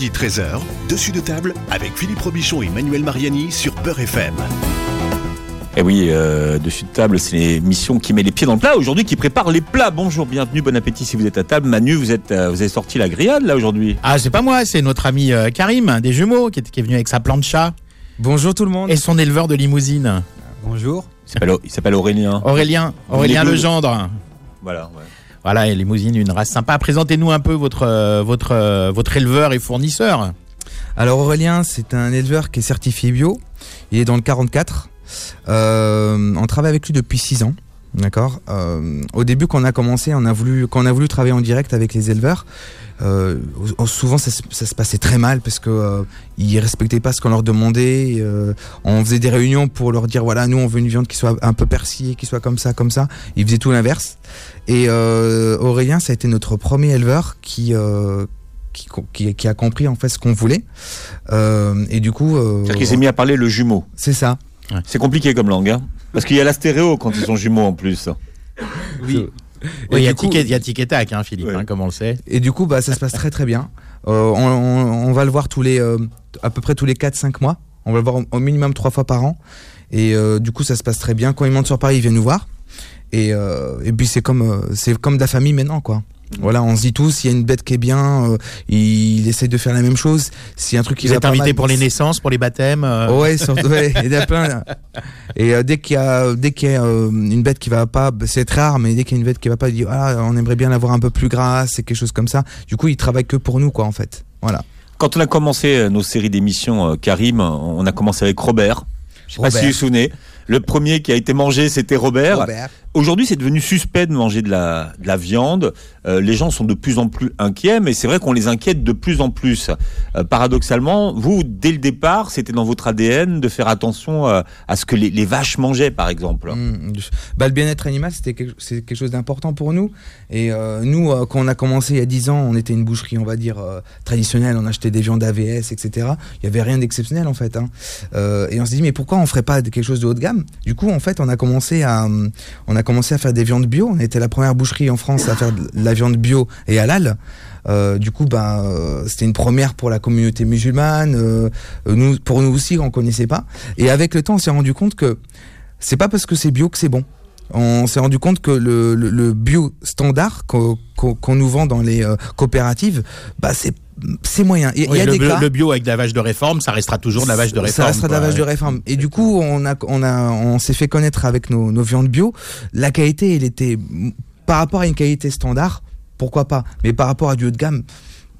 midi 13h, dessus de table avec Philippe Robichon et Manuel Mariani sur Peur FM. Et oui, euh, dessus de table, c'est l'émission qui met les pieds dans le plat aujourd'hui, qui prépare les plats. Bonjour, bienvenue, bon appétit si vous êtes à table. Manu, vous êtes, euh, vous avez sorti la grillade là aujourd'hui. Ah, c'est pas moi, c'est notre ami euh, Karim, des jumeaux, qui est, qui est venu avec sa plancha Bonjour tout le monde. et son éleveur de limousine. Bonjour. Il s'appelle- Aurélien. Aurélien, Aurélien. Legendre. Voilà. ouais. Voilà, et limousine, une race sympa. Présentez-nous un peu votre, euh, euh, votre éleveur et fournisseur. Alors Aurélien, c'est un éleveur qui est certifié bio. Il est dans le 44. Euh, on travaille avec lui depuis 6 ans. D'accord. Euh, au début, quand on a commencé, on a voulu, quand on a voulu travailler en direct avec les éleveurs, euh, souvent ça, se- ça se passait très mal parce que euh, ils respectaient pas ce qu'on leur demandait. euh, on faisait des réunions pour leur dire voilà, nous on veut une viande qui soit un peu persillée, qui soit comme ça, comme ça. Ils faisaient tout l'inverse. Et Aurélien, ça a été notre premier éleveur qui qui, qui, qui a compris en fait ce qu'on voulait. Et du coup, euh, C'est-à-dire qu'il s'est mis à parler le jumeau. c'est ça. C'est compliqué comme langue, hein Parce qu'il y a la stéréo quand ils sont jumeaux en plus. Oui. Il y coup- et- il y a tic et tac, hein, Philippe, Ouais. hein, comme on le sait. Et du coup, bah, ça se passe très très bien. Euh, on, on- on va le voir tous les, euh, à peu près tous les 4-5 mois. On va le voir au, au minimum trois fois par an. Et euh, du coup, ça se passe très bien. Quand il monte sur Paris, il vient nous voir. Et, euh, et puis c'est comme euh, c'est comme de la famille maintenant, quoi. Voilà, on se dit tous, s'il y a une bête qui est bien, euh, il essaye de faire la même chose. S'il y a un truc qui Vous va êtes pas invité mal, pour les naissances, pour les baptêmes. euh, Ouais, surtout, ouais, il y en a plein. là. Et euh, dès qu'il y a, dès qu'il y a euh, une bête qui va pas, bah, c'est très rare, mais dès qu'il y a une bête qui va pas, il dit ah, on aimerait bien l'avoir un peu plus grasse, c'est quelque chose comme ça. Du coup, il travaille que pour nous, quoi, en fait. Voilà. Quand on a commencé euh, nos séries d'émissions, euh, Karim, on a commencé avec Robert. Je sais pas Robert. si vous vous souvenez. Le premier qui a été mangé, c'était Robert. Aujourd'hui, c'est devenu suspect de manger de la, de la viande. Euh, les gens sont de plus en plus inquiets, mais c'est vrai qu'on les inquiète de plus en plus. Euh, paradoxalement, vous, dès le départ, c'était dans votre ADN de faire attention euh, à ce que les, vaches mangeaient, par exemple. Mm, bah, le bien-être animal, c'était quelque, quelque chose d'important pour nous. Et nous, quand on a commencé il y a 10 ans, on était une boucherie, on va dire, traditionnelle. On achetait des viandes AVS, etc. Il y avait rien d'exceptionnel, en fait. hein. Et on s'est dit, mais pourquoi on ferait pas quelque chose de haut de gamme? Du coup, en fait, on a commencé à, hum, commencé à faire des viandes bio. On était la première boucherie en France à faire de la viande bio et halal. Euh, du coup, bah, euh, c'était une première pour la communauté musulmane. euh, pour nous aussi, on connaissait pas. Et avec le temps, on s'est rendu compte que c'est pas parce que c'est bio que c'est bon. On s'est rendu compte que le, le- le bio standard qu'on nous vend dans les euh, coopératives, bah c'est c'est moyen. Il y a- il oui, y a le, des bio- cas. le bio avec de la vache de réforme, ça restera toujours de la vache de réforme. Ça restera de la vache de réforme. Et du coup, on a, on a, on s'est fait connaître avec nos, nos viandes bio. La qualité, elle était par rapport à une qualité standard, pourquoi pas. Mais par rapport à du haut de gamme,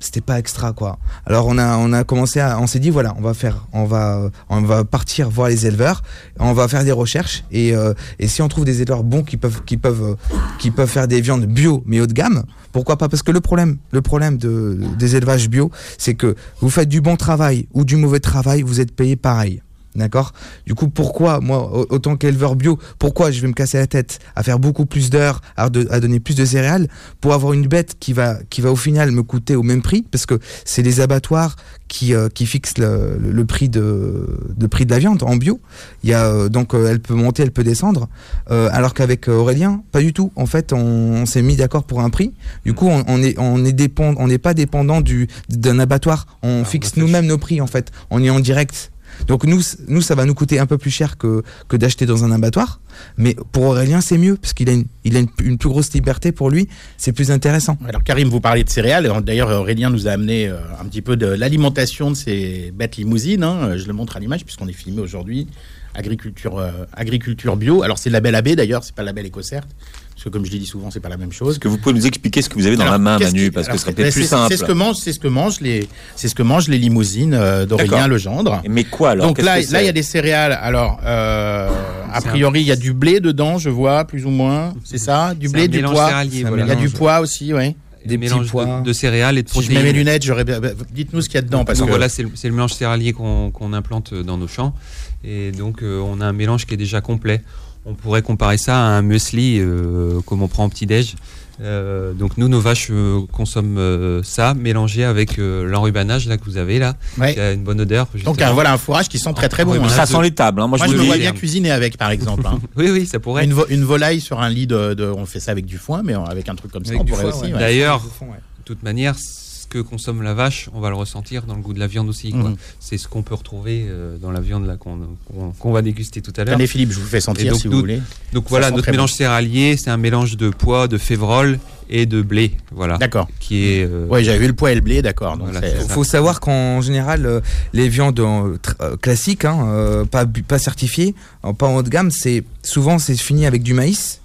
c'était pas extra quoi. Alors on a, on a commencé à, on s'est dit voilà, on va faire, on va, on va partir voir les éleveurs, on va faire des recherches et, euh, et si on trouve des éleveurs bons qui peuvent, qui peuvent, euh, qui peuvent faire des viandes bio mais haut de gamme, pourquoi pas? Parce que le problème, le problème de, des élevages bio, c'est que vous faites du bon travail ou du mauvais travail, vous êtes payé pareil. D'accord? Du coup, pourquoi, moi, au- autant qu'éleveur bio, pourquoi je vais me casser la tête à faire beaucoup plus d'heures, à, donner plus de céréales pour avoir une bête qui va, qui va au final me coûter au même prix? Parce que c'est les abattoirs qui, euh, qui fixent le, prix de, prix de la viande en bio. Il y a, euh, donc, euh, elle peut monter, elle peut descendre. Alors qu'avec Aurélien, pas du tout. En fait, on, on s'est mis d'accord pour un prix. Du coup, on, on est, on est dépend, on n'est pas dépendant du, d'un abattoir. On fixe nous-mêmes nos prix, en fait. On est en direct. Donc nous, nous, ça va nous coûter un peu plus cher que, que d'acheter dans un abattoir. Mais pour Aurélien, c'est mieux, parce qu'il a, une, il a une, plus grosse liberté pour lui. C'est plus intéressant. Alors Karim, vous parlez de céréales. D'ailleurs, Aurélien nous a amené euh, un petit peu de l'alimentation de ces bêtes limousines. hein. Je le montre à l'image puisqu'on est filmé aujourd'hui. Agriculture, euh, agriculture bio. Alors c'est le label AB d'ailleurs, c'est pas le label EcoCert. Parce que comme je l'ai dit souvent, c'est pas la même chose. Est-ce que vous pouvez nous expliquer ce que vous avez dans Alors, la main, Manu qui- Parce que ce serait peut-être plus c'est- simple. C'est ce que mangent, c'est ce que mangent les, c'est ce que mangent les limousines euh, d'Aurélien. Legendre. Mais quoi alors Donc là, que là, il y a des céréales. Alors, euh, a priori, il y a du blé dedans, je vois, plus ou moins. C'est ça, du blé, du pois? voilà. Il y a du pois aussi, oui. Des mélanges pois. de, de céréales et de Si je protéines. mets mes lunettes, j'aurais. bah, Dites-nous ce qu'il y a dedans, parce Donc que voilà, c'est le, mélange céréalier qu'on implante dans nos champs. Et donc, euh, on a un mélange qui est déjà complet. On pourrait comparer ça à un muesli euh, comme on prend au petit-déj. Euh, donc, nous, nos vaches euh, consomment euh, ça, mélangé avec euh, l'enrubanage là, que vous avez là, Ouais. qui a une bonne odeur. Donc un- voilà un fourrage qui sent très très bon. Oui, hein. Ça sent les tables. hein. Moi, Moi, je me le vois bien cuisiner avec, par exemple. hein. Oui, oui, ça pourrait. Une, vo- une volaille sur un lit de, de- On fait ça avec du foin, mais avec un truc comme ça, Avec on pourrait foin, aussi. ouais. D'ailleurs, de toute manière, que consomme la vache, on va le ressentir dans le goût de la viande aussi. Mhm. C'est ce qu'on peut retrouver euh, dans la viande là qu'on qu'on- qu'on va déguster tout à l'heure. Tenez Philippe, je vous fais sentir donc, si vous voulez. Donc Ça voilà, notre mélange céréalier, c'est un mélange de pois, de févrole et de blé. Voilà. D'accord. Qui est. euh, Ouais, j'avais vu le poids et le blé, d'accord. Voilà, Il faut savoir qu'en général, euh, les viandes euh, classiques, hein, euh, pas, certifiées, pas en haut de gamme, c'est souvent c'est fini avec du maïs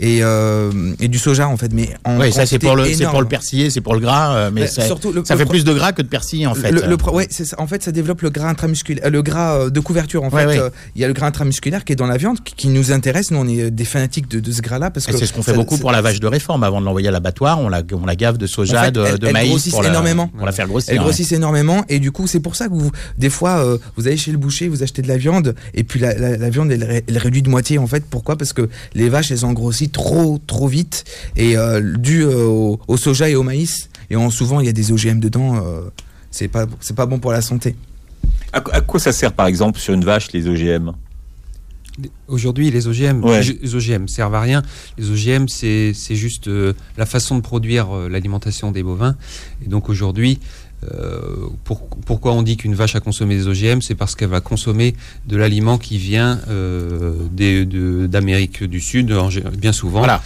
et, euh, et du soja en fait. Mais en Ouais, ça c'est pour le, c'est pour le persillé, c'est pour le gras, euh, mais Mais ça, surtout, le- ça le fait plus de gras que de persil en fait. Le, ouais, c'est. En fait, ça développe le gras intramusculaire, euh, le gras de couverture. En Ouais, fait, ouais. Il y a le gras intramusculaire qui est dans la viande, qui, qui nous intéresse. Nous, on est des fanatiques de, de ce gras-là parce Et que c'est ce qu'on fait ça- beaucoup pour la vache de réforme. Avant de l'envoyer à l'abattoir, on la, on la gave de soja, En fait, de, elle- de elle maïs grossissent pour la, énormément. pour la faire grossir. Elles ouais. grossissent énormément et du coup c'est pour ça que vous, des fois euh, vous allez chez le boucher, vous achetez de la viande et puis la, la- la viande elle, elle réduit de moitié en fait. Pourquoi? Parce que les vaches elles ont grossi trop trop vite et euh, dû euh, au, au soja et au maïs et en, souvent il y a des OGM dedans. euh, c'est pas c'est pas bon pour la santé. À, à quoi ça sert par exemple sur une vache les OGM Aujourd'hui, les OGM, Ouais. les OGM servent à rien. Les OGM, c'est c'est juste euh, la façon de produire euh, l'alimentation des bovins. Et donc aujourd'hui, euh, pour- pourquoi on dit qu'une vache a consommé des OGM C'est parce qu'elle va consommer de l'aliment qui vient euh, d'Amérique du Sud, bien souvent. Voilà.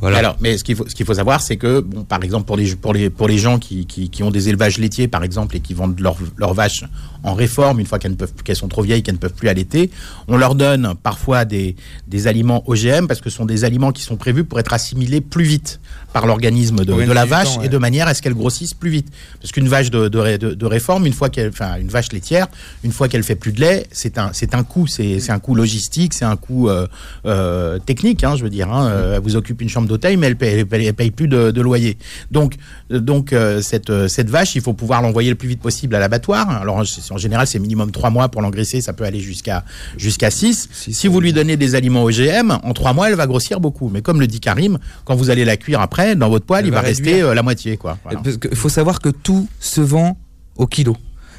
Voilà. Alors, mais ce qu'il faut, ce qu'il faut savoir, c'est que, bon, par exemple, pour les, pour les, pour les gens qui, qui, qui ont des élevages laitiers, par exemple, et qui vendent leurs vaches en réforme, une fois qu'elles ne peuvent, qu'elles sont trop vieilles, qu'elles ne peuvent plus allaiter, on leur donne parfois des, des aliments OGM parce que ce sont des aliments qui sont prévus pour être assimilés plus vite par l'organisme de, la vache temps, et de manière à ce qu'elle grossisse plus vite. Parce qu'une vache de, de, ré- de- de réforme, une fois qu'elle, enfin, une vache laitière, une fois qu'elle fait plus de lait, c'est un, c'est un coût, c'est, c'est un coût logistique, c'est un coût euh, euh, technique, hein, je veux dire. Hein, Euh, elle vous occupe une chambre d'hôtel, mais elle paye, elle paye, elle paye plus de, de loyer. Donc, donc cette, cette vache, il faut pouvoir l'envoyer le plus vite possible à l'abattoir. Alors, en, en général, c'est minimum trois mois pour l'engraisser, ça peut aller jusqu'à jusqu'à 6. Six, Si vous lui donnez des aliments OGM, en trois mois, elle va grossir beaucoup. Mais comme le dit Karim, quand vous allez la cuire après, dans votre poêle, Elle il va, va rester la moitié, quoi. Voilà. Parce que faut savoir que tout se vend au kilo.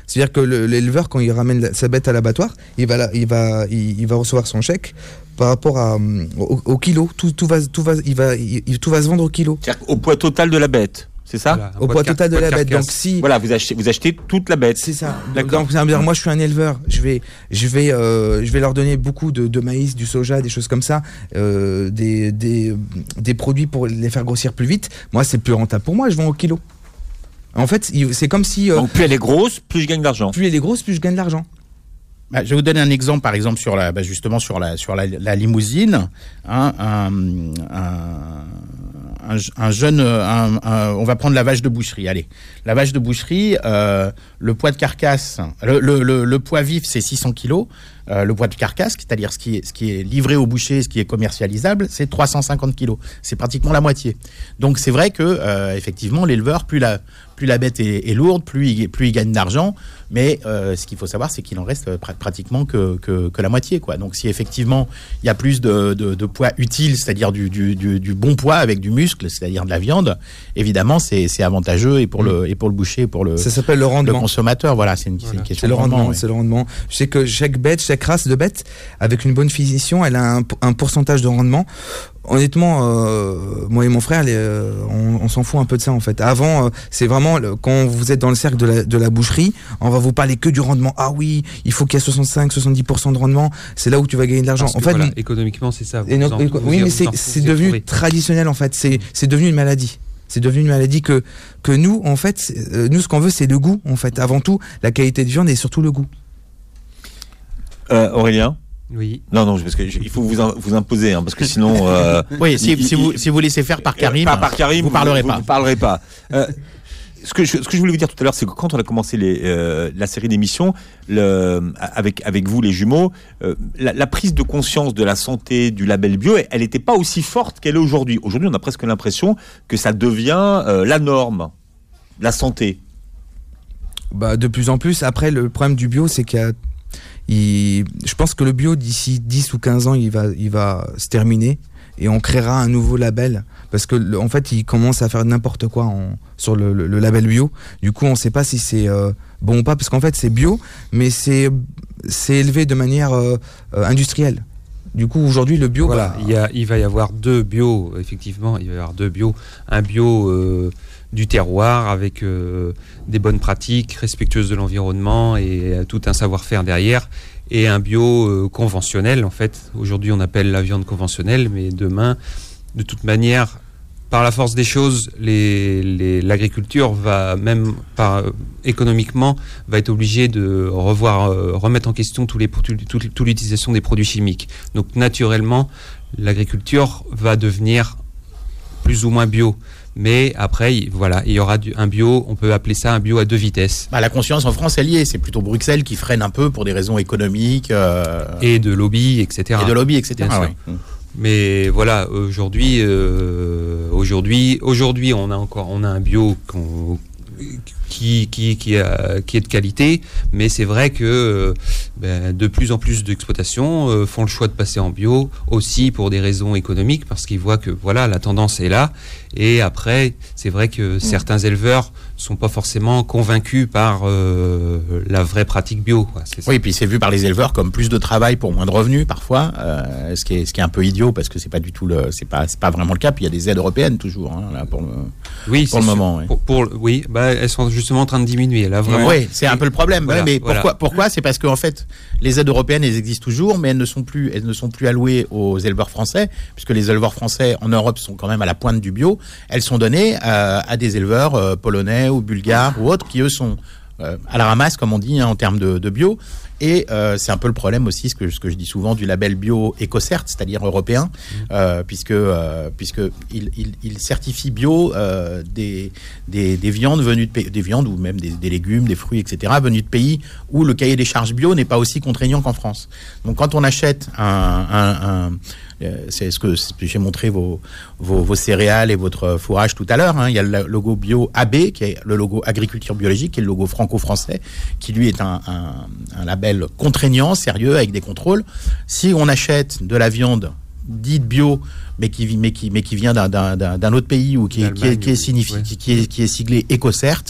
C'est-à-dire que le- l'éleveur, quand il ramène la- sa bête à l'abattoir, il va, la- il, va, il, il va recevoir son chèque par rapport à, hum, au, au kilo. Tout, tout, va, tout, va, il va, il- tout va se vendre au kilo. C'est-à-dire au poids total de la bête, c'est ça? Voilà, Au poids car- total de la bête. Donc si. Voilà, vous achetez, vous achetez toute la bête. C'est ça. D'accord. Donc moi je suis un éleveur, je vais, je vais, euh, je vais leur donner beaucoup de, de maïs, du soja, des choses comme ça, euh, des, des, des produits pour les faire grossir plus vite. Moi c'est plus rentable pour moi, je vends au kilo. En fait, c'est comme si euh, Donc plus elle est grosse, plus je gagne d'argent. plus elle est grosse, plus je gagne de l'argent. Bah, je vais vous donner un exemple, par exemple, sur la, bah, justement sur la, sur la, la limousine. Hein, un, un, un, un jeune, un- un- on va prendre la vache de boucherie. Allez, la vache de boucherie, euh, le poids de carcasse, le, le, le, le poids vif, c'est 600 kilos. Euh, le poids de carcasse, c'est-à-dire ce qui est, ce qui est livré au boucher, ce qui est commercialisable, c'est 350 kilos. C'est pratiquement la moitié. Donc c'est vrai que euh, effectivement l'éleveur, plus la plus la bête est, est lourde, plus il, plus il gagne d'argent. Mais euh, ce qu'il faut savoir, c'est qu'il en reste pra- pratiquement que, que, que la moitié. Quoi. Donc si effectivement il y a plus de, de, de poids utile, c'est-à-dire du, du, du, du bon poids avec du muscle, c'est-à-dire de la viande, évidemment c'est avantageux et pour, le, et pour le boucher, et pour le, Ça s'appelle le le consommateur. Voilà, c'est une, c'est une Voilà. question C'est le de rendement. rendement, ouais. c'est le rendement. Je sais que chaque bête, chaque race de bête, avec une bonne finition, elle a un, un pourcentage de rendement. Honnêtement, euh, moi et mon frère, les, euh, on, on s'en fout un peu de ça en fait. Avant, euh, c'est vraiment le- quand vous êtes dans le cercle de la, de la boucherie, on va vous parler que du rendement. Ah oui, il faut qu'il y ait 65-70% de rendement. C'est là où tu vas gagner de l'argent. En fait, voilà, économéquement, c'est ça. et Vous non- en- et- vous oui, mais c'est devenu traditionnel en fait. C'est devenu une maladie. C'est devenu une maladie que que nous en fait, nous ce qu'on veut c'est le goût en fait. Avant tout, la qualité de viande et surtout le goût. Euh, Aurélien Oui. Non, non, parce que il faut vous, vous imposer, hein, parce que sinon. euh, Oui, si, il- si, il- vous, si vous laissez faire par Karim, Pas par Karim, vous parlerez pas. Vous parlerez pas. Euh, ce que, je, ce que je voulais vous dire tout à l'heure, c'est que quand on a commencé les, euh, la série d'émissions, le- avec, avec vous, les jumeaux, euh, la, la prise de conscience de la santé du label bio, elle n'était pas aussi forte qu'elle est aujourd'hui. Aujourd'hui, on a presque l'impression que ça devient euh, la norme, la santé. Bah, de plus en plus. Après, le problème du bio, c'est qu'il y a. il- Je pense que le bio, d'ici 10 ou 15 ans, il va, il va se terminer et on créera un nouveau label. Parce que, en fait, il commence à faire n'importe quoi en- sur le, le- le label bio. Du coup, on ne sait pas si c'est euh, bon ou pas, parce qu'en fait, c'est bio, mais c'est c'est élevé de manière euh, euh, industrielle. Du coup, aujourd'hui, le bio, Voilà, bah, il, y a, il va y avoir deux bio, effectivement, il va y avoir deux bio. Un bio euh, du terroir, avec des bonnes pratiques respectueuses de l'environnement et tout un savoir-faire derrière et un bio conventionnel en fait. Aujourd'hui on appelle la viande conventionnelle, mais demain, de toute manière, par la force des choses, l'agriculture va même économiquement va être obligée de revoir, euh, remettre en question tous les, toute, l'utilisation des produits chimiques. Donc naturellement, l'agriculture va devenir plus ou moins bio. Mais après, voilà, il y aura un bio, on peut appeler ça un bio à deux vitesses. Bah, la conscience en France, elle y est. C'est plutôt Bruxelles qui freine un peu pour des raisons économiques. Euh, Et de lobby, etc. Et de lobby, etc. Mais voilà, aujourd'hui, euh, aujourd'hui, aujourd'hui, on a encore, on a un bio qui, qui, qui, est de qualité, mais c'est vrai que euh, ben, de plus en plus d'exploitations euh, font le choix de passer en bio aussi pour des raisons économiques parce qu'ils voient que voilà la tendance est là et après c'est vrai que certains éleveurs sont pas forcément convaincus par euh, la vraie pratique bio. Oui, et puis c'est vu par les éleveurs comme plus de travail pour moins de revenus parfois, euh, ce, qui est, ce qui est un peu idiot parce que c'est pas du tout le, c'est pas, pas vraiment le cas. Puis il y a des aides européennes toujours hein, là, pour le, oui, pour le moment. Oui. Pour, oui, bah, elles sont justement en train de diminuer là vraiment. Oui, c'est un peu le problème. mais pourquoi, pourquoi? C'est parce qu'en fait les aides européennes elles existent toujours, mais elles ne sont plus, elles ne sont plus allouées aux éleveurs français puisque les éleveurs français en Europe sont quand même à la pointe du bio. Elles sont données euh, à des éleveurs polonais ou bulgares ou autres qui eux sont euh, à la ramasse, comme on dit, hein, en termes de, bio. Et euh, c'est un peu le problème aussi, ce que, ce que je dis souvent, du label bio EcoCert, c'est-à-dire européen, mmh. euh, puisque, puisque il, il, certifie bio des, des, des, viandes venues de des viandes ou même des, des, légumes, des fruits, etc., venus de pays où le cahier des charges bio n'est pas aussi contraignant qu'en France. Donc quand on achète un, un euh, c'est ce que j'ai montré vos, vos, céréales et votre fourrage tout à l'heure. Hein. Il y a le logo bio AB, qui est le logo agriculture biologique, qui est le logo franco-français, qui lui est un label contraignant, sérieux, avec des contrôles. Si on achète de la viande dite bio mais qui, mais qui, mais qui vient d'un autre pays ou qui, est, qui, est, qui, est, qui, est, qui est siglé EcoCert,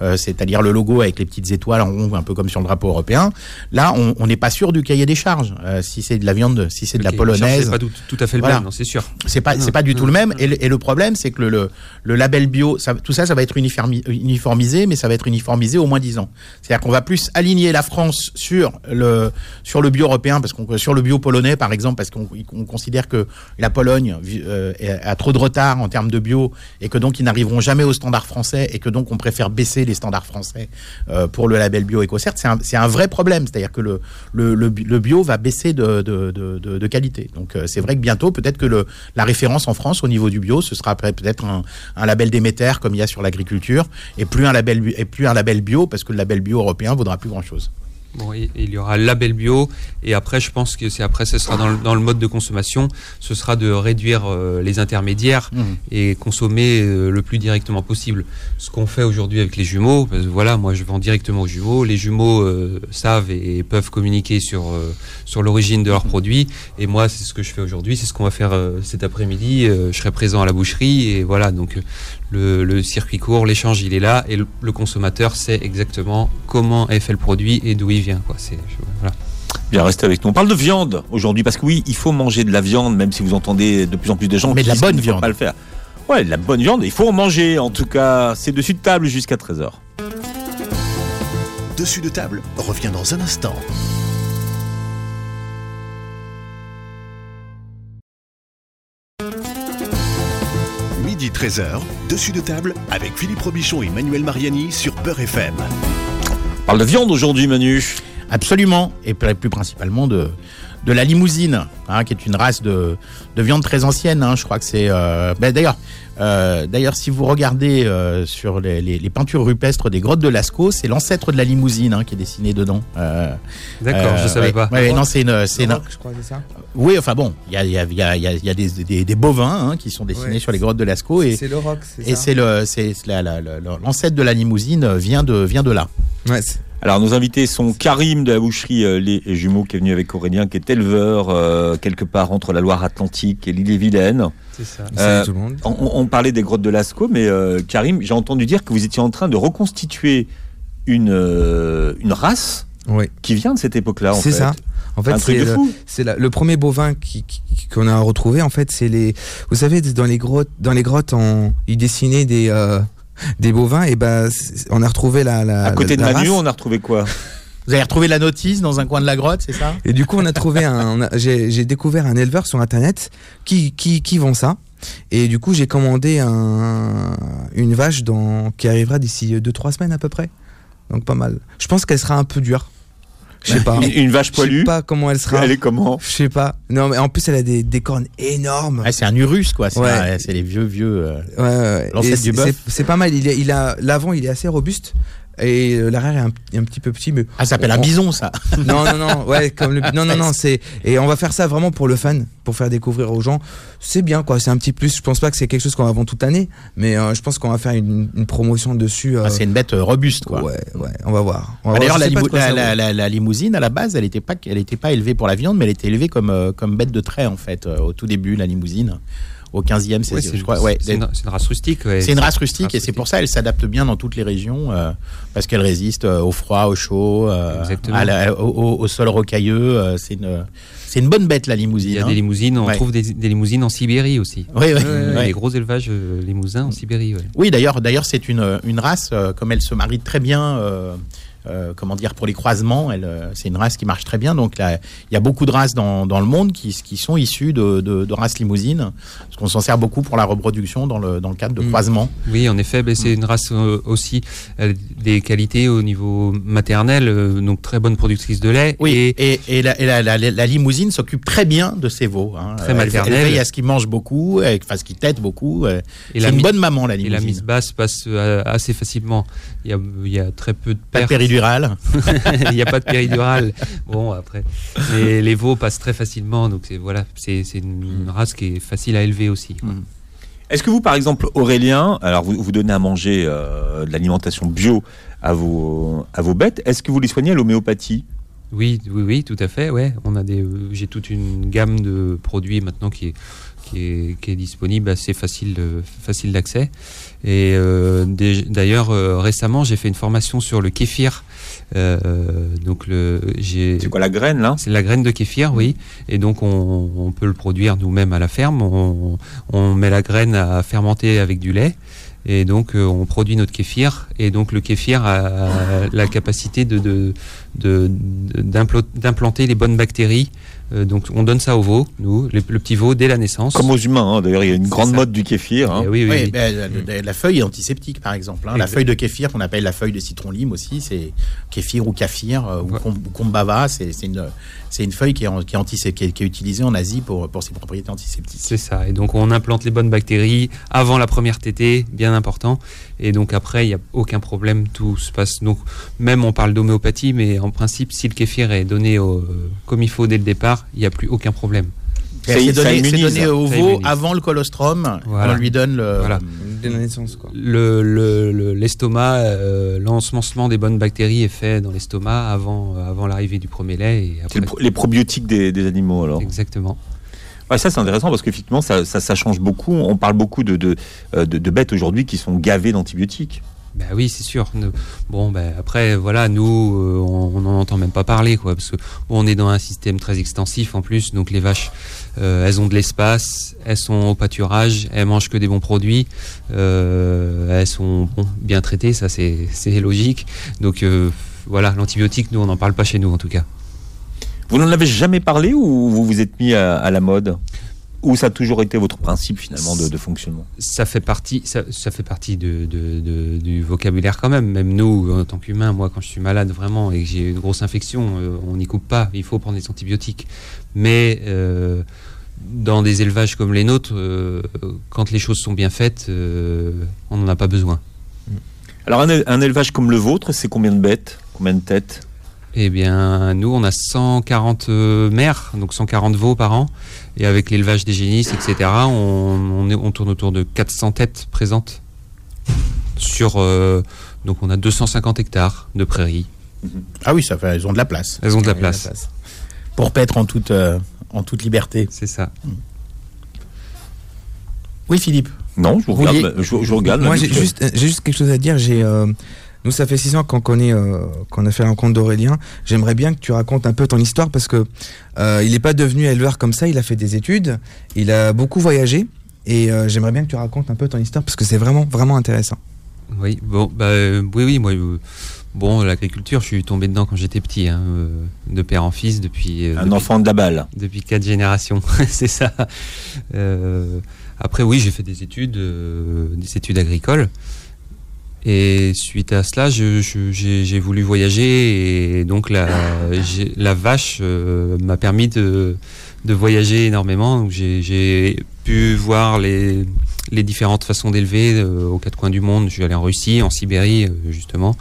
euh, c'est-à-dire le logo avec les petites étoiles en rond, un peu comme sur le drapeau européen. Là, on n'est pas sûr du cahier des charges. Euh, si c'est de la viande, si c'est de la polonaise, c'est pas tout, à fait le même, c'est sûr. C'est pas, c'est pas du tout le même. Et le, et le problème, c'est que le, le, label bio, ça, tout ça, ça va être uniformisé, mais ça va être uniformisé au moins 10 ans. C'est-à-dire qu'on va plus aligner la France sur le sur le bio européen, parce qu'on sur le bio polonais, par exemple, parce qu'on considère que la Pologne euh, a trop de retard en termes de bio et que donc ils n'arriveront jamais aux standards français et que donc on préfère baisser les standards français euh, pour le label bio EcoCert, c'est un, vrai problème. C'est-à-dire que le, bio va baisser de, qualité. Donc euh, c'est vrai que bientôt, peut-être que la référence en France au niveau du bio, ce sera peut-être un, label Déméter comme il y a sur l'agriculture et plus un label et plus un label bio parce que le label bio européen vaudra plus grand-chose. Bon, il y aura label bio et après, je pense que c'est après, ce sera dans le, dans le, mode de consommation, ce sera de réduire euh, les intermédiaires mmh. et consommer euh, le plus directement possible. Ce qu'on fait aujourd'hui avec les jumeaux, voilà, moi je vends directement aux jumeaux. Les jumeaux euh, savent et, peuvent communiquer sur sur l'origine de leurs produits et moi c'est ce que je fais aujourd'hui, c'est ce qu'on va faire cet après-midi. je serai présent à la boucherie et voilà donc le, circuit court, l'échange il est là et le, consommateur sait exactement comment est fait le produit et d'où il vient. Quoi. C'est, voilà. Bien, restez avec nous. On parle de viande aujourd'hui parce que oui, il faut manger de la viande, même si vous entendez de plus en plus de gens Mais de la bonne viande. Pas le faire. Ouais, de la bonne viande, il faut en manger. En tout cas, c'est dessus de table jusqu'à 13h. Dessus de table revient dans un instant. 13h, dessus de table avec Philippe Robichon et Manuel Mariani sur Beurre FM. On parle de viande aujourd'hui, Manu. Absolument, et plus principalement de, de la limousine, hein, qui est une race de, de viande très ancienne. Hein. je crois que c'est. Euh, ben, d'ailleurs, euh, d'ailleurs, si vous regardez euh, sur les, les, les, peintures rupestres des grottes de Lascaux, c'est l'ancêtre de la limousine hein, qui est dessiné dedans. D'accord, je savais pas. Ouais, non, c'est une. C'est je crois, ça. Oui, enfin bon, il y a, y, a, y, a, y a des, des, des bovins qui sont dessinés sur les grottes de Lascaux et c'est le roc. Et c'est le, c'est l'ancêtre de la limousine vient de vient de là. Ouais. Alors nos invités sont Karim de la boucherie euh, Les Jumeaux qui est venu avec Aurélien qui est éleveur euh, quelque part entre la Loire-Atlantique et l'île-et-Vilaine. C'est ça. Euh, tout le monde. On, parlait des grottes de Lascaux, mais Karim, j'ai entendu dire que vous étiez en train de reconstituer une, une race qui vient de cette époque-là. C'est ça. En fait, c'est le, le, premier bovin qu'on a retrouvé. En fait, c'est les. Vous savez, dans les grottes, dans les grottes, on, ils dessinaient des des bovins. Et ben, on a retrouvé la. la à côté la, de Manu, on a retrouvé quoi? Vous avez retrouvé la notice dans un coin de la grotte, c'est ça? Et du coup, on a trouvé un. J'ai découvert un éleveur sur internet qui qui qui vend ça. Et du coup, j'ai commandé un, une vache dans, qui arrivera d'ici 2-3 semaines à peu près. Donc pas mal. Je pense qu'elle sera un peu dure. Je sais pas. Une, vache poilue. Je sais pas comment elle sera. Elle est comment Je sais pas. Non, mais en plus, elle a des, des cornes énormes. c'est un Urus, quoi. C'est ouais. les vieux, vieux. Euh, ouais, ouais. du bœuf. C'est pas mal. Il, a, il a l'avant, il est assez robuste. Et euh, l'arrière est un, petit peu petit, mais ah, ça s'appelle un bison, ça. non, non, non, ouais, comme le, non, non, non, c'est et on va faire ça vraiment pour le fan, pour faire découvrir aux gens. C'est bien, quoi. C'est un petit plus. Je pense pas que c'est quelque chose qu'on va vendre toute l'année, mais euh, je pense qu'on va faire une, une promotion dessus. Euh... Ah, c'est une bête robuste, quoi. Ouais, ouais. On va voir. Ah, d'ailleurs, la, la, la, la, limousine à la base, elle était pas, elle était pas élevée pour la viande, mais elle était élevée comme euh, comme bête de trait en fait au tout début, la limousine au 15e, c'est je crois. Ouais, c'est une, une, race rustique. C'est une race rustique et c'est pour ça qu'elle s'adapte bien dans toutes les régions euh, parce qu'elle résiste euh, au froid, au chaud, euh, à au, au, sol rocailleux. C'est une c'est une bonne bête la limousine. Il y a hein. des limousines, on trouve des, des, limousines en Sibérie aussi. Oui, oui. Des gros élevages limousins en Sibérie. Oui, d'ailleurs, d'ailleurs, c'est une, une race comme elle se marie très bien euh, comment dire, pour les croisements. Euh, c'est une race qui marche très bien. Donc là, il y a beaucoup de races dans, dans le monde qui, qui sont issues de, de, de races limousines, parce qu'on s'en sert beaucoup pour la reproduction dans le, dans le cadre de mm. croisements. Oui, en effet, ben, c'est mm. une race euh, aussi des qualités au niveau maternel, donc très bonne productrice de lait. Oui, et, et, la, la, la, la, limousine s'occupe très bien de ses veaux. Hein. Très maternelle. Elle veille à ce qu'ils mangent beaucoup, enfin ce qu'ils têtent beaucoup. c'est une bonne maman la limousine. Et la mise basse passe assez facilement. Il y a, il y a très peu de pertes. Il n'y a pas de péridurale. Bon, après, les, les veaux passent très facilement, donc voilà, c'est une, race qui est facile à élever aussi. Mm. Est-ce que vous, par exemple, Aurélien, alors vous, vous donnez à manger euh, de l'alimentation bio à vos, à vos bêtes, est-ce que vous les soignez à l'homéopathie? Oui, oui, oui, tout à fait. Ouais, on a des, j'ai toute une gamme de produits maintenant qui est qui est, disponible assez facile, facile d'accès. Et euh, d'ailleurs, euh, récemment, j'ai fait une formation sur le kéfir. Euh, donc le, c'est quoi la graine là? C'est la graine de kéfir, oui. Et donc on, on peut le produire nous-mêmes à la ferme. On, on, met la graine à fermenter avec du lait. Et donc, on produit notre kéfir. Et donc, le kéfir a la capacité de, d'implanter les bonnes bactéries euh, donc on donne ça aux veaux, nous, le, petit veau dès la naissance. Comme aux humains, hein. d'ailleurs il y a une grande mode du kéfir. Hein. Eh oui, oui, ben, la, feuille est antiseptique par exemple. Hein. La feuille de kéfir qu'on appelle la feuille de citron lime aussi, c'est kéfir ou kafir euh, ou, kombava, c'est une, une feuille qui est, qui, est qui, est, utilisée en Asie pour, pour ses propriétés antiseptiques. C'est ça, et donc on implante les bonnes bactéries avant la première tétée, bien important, et donc après il n'y a aucun problème, tout se passe. Donc même on parle d'homéopathie, mais en principe si le kéfir est donné au, comme il faut dès le départ, il n'y a plus aucun problème. C'est donné, donné, au veau avant le colostrum. On lui donne le, voilà. L'estomac, euh, l'ensemencement des bonnes bactéries est fait dans l'estomac avant, avant l'arrivée du premier lait. Et après... les probiotiques des, animaux alors Exactement. Ouais, ça c'est intéressant parce qu'effectivement ça, ça, change beaucoup. On parle beaucoup de, de, euh, de bêtes aujourd'hui qui sont gavées d'antibiotiques. Ben oui, c'est sûr. Bon, ben après, voilà, nous, euh, on n'en entend même pas parler, quoi, parce que on est dans un système très extensif en plus. Donc les vaches, euh, elles ont de l'espace, elles sont au pâturage, elles mangent que des bons produits, euh, elles sont bien traitées, ça c'est logique. Donc voilà, l'antibiotique, nous, on n'en parle pas chez nous en tout cas. Vous n'en avez jamais parlé ou vous vous êtes mis à la mode? Ou ça a toujours été votre principe finalement de, fonctionnement? Ça fait partie, ça, fait partie de, du vocabulaire quand même. Même nous, en tant qu'humains, moi, quand je suis malade vraiment et que j'ai une grosse infection, euh, on n'y coupe pas. Il faut prendre des antibiotiques. Mais euh, dans des élevages comme les nôtres, euh, quand les choses sont bien faites, on n'en a pas besoin. Alors un, un élevage comme le vôtre, c'est combien de bêtes, combien de têtes? Eh bien, nous, on a 140 mères, donc 140 veaux par an. Et avec l'élevage des génisses, etc., on, on, tourne autour de 400 têtes présentes. Sur, euh, donc on a 250 hectares de prairies. Ah oui, ça fait, elles ont de la place. Elles ont de la place. Pour paître en toute, euh, en toute liberté. C'est ça. Oui, Philippe. Non, je vous regarde. Je, regarde Moi, j'ai juste, juste, quelque chose à dire. J'ai euh, nous, ça fait six ans qu'on connaît, euh, qu'on a fait un compte d'Aurélien. J'aimerais bien que tu racontes un peu ton histoire parce que euh, il n'est pas devenu éleveur comme ça. Il a fait des études, il a beaucoup voyagé et euh, j'aimerais bien que tu racontes un peu ton histoire parce que c'est vraiment, vraiment intéressant. Oui, bon, bah, oui, oui, moi, bon, l'agriculture, je suis tombé dedans quand j'étais petit, hein, de père en fils depuis. Un enfant de la balle. Depuis quatre générations, c'est ça. après, oui, j'ai fait des études, des études agricoles. Et suite à cela, j'ai voulu voyager et donc la, la vache euh, m'a permis de, de, voyager énormément. J'ai pu voir les, les différentes façons d'élever euh, aux quatre coins du monde. Je suis allé en Russie, en Sibérie euh, justement,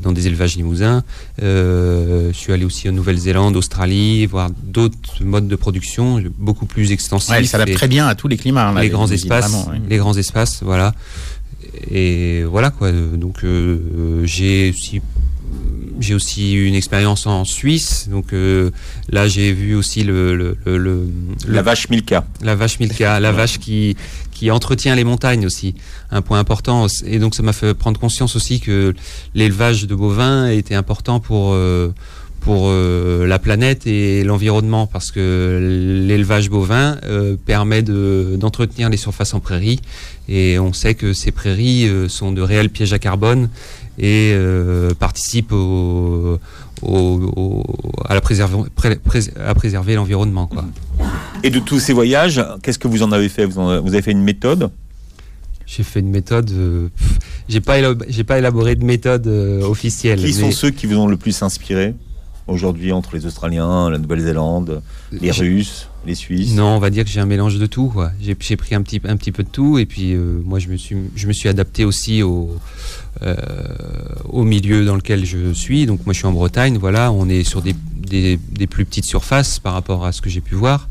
dans des élevages limousins. je suis allé aussi en Nouvelle-Zélande, Australie, voir d'autres modes de production beaucoup plus extensifs. Ouais, ça s'adapte très bien à tous les climats. Hein, les, grands espaces, les grands espaces, voilà et voilà quoi. Donc euh, j'ai aussi j'ai aussi une expérience en Suisse, donc euh, là j'ai vu aussi le, le, le, la vache Milka. La vache Milka, la vache qui qui entretient les montagnes aussi, un point important. Et donc ça m'a fait prendre conscience aussi que l'élevage de bovins était important pour euh, pour la planète et l'environnement parce que l'élevage bovin permet d'entretenir les surfaces en prairie et on sait que ces prairies euh, sont de réels pièges à carbone et euh, participent au, à, la préserver, à préserver l'environnement. Et de tous ces voyages, qu'est-ce que vous en avez fait? Vous, avez fait une méthode? J'ai fait une méthode. Euh, j'ai pas j'ai pas élaboré de méthode officielle. Qui sont ceux qui vous ont le plus inspiré? Aujourd'hui entre les Australiens, la Nouvelle-Zélande, les Russes les Suisses Non, on va dire que j'ai un mélange de tout. J'ai pris un petit, un petit peu de tout et puis euh, moi je me, suis, je me suis adapté aussi au, euh, au milieu dans lequel je suis. Donc moi je suis en Bretagne, voilà, on est sur des, des, plus petites surfaces par rapport à ce que j'ai pu voir.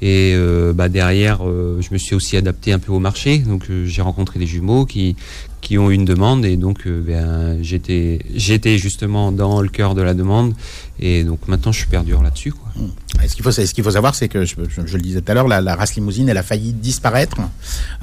Et euh, bah, derrière, je me suis aussi adapté un peu au marché. Donc j'ai rencontré des jumeaux qui, qui ont une demande et donc ben, j'étais j'étais justement dans le cœur de la demande et donc maintenant je suis perdure là-dessus. Mmh. Ce qu'il faut, ce qu'il faut savoir, c'est que je, le disais tout à l'heure, la, race limousine, elle a failli disparaître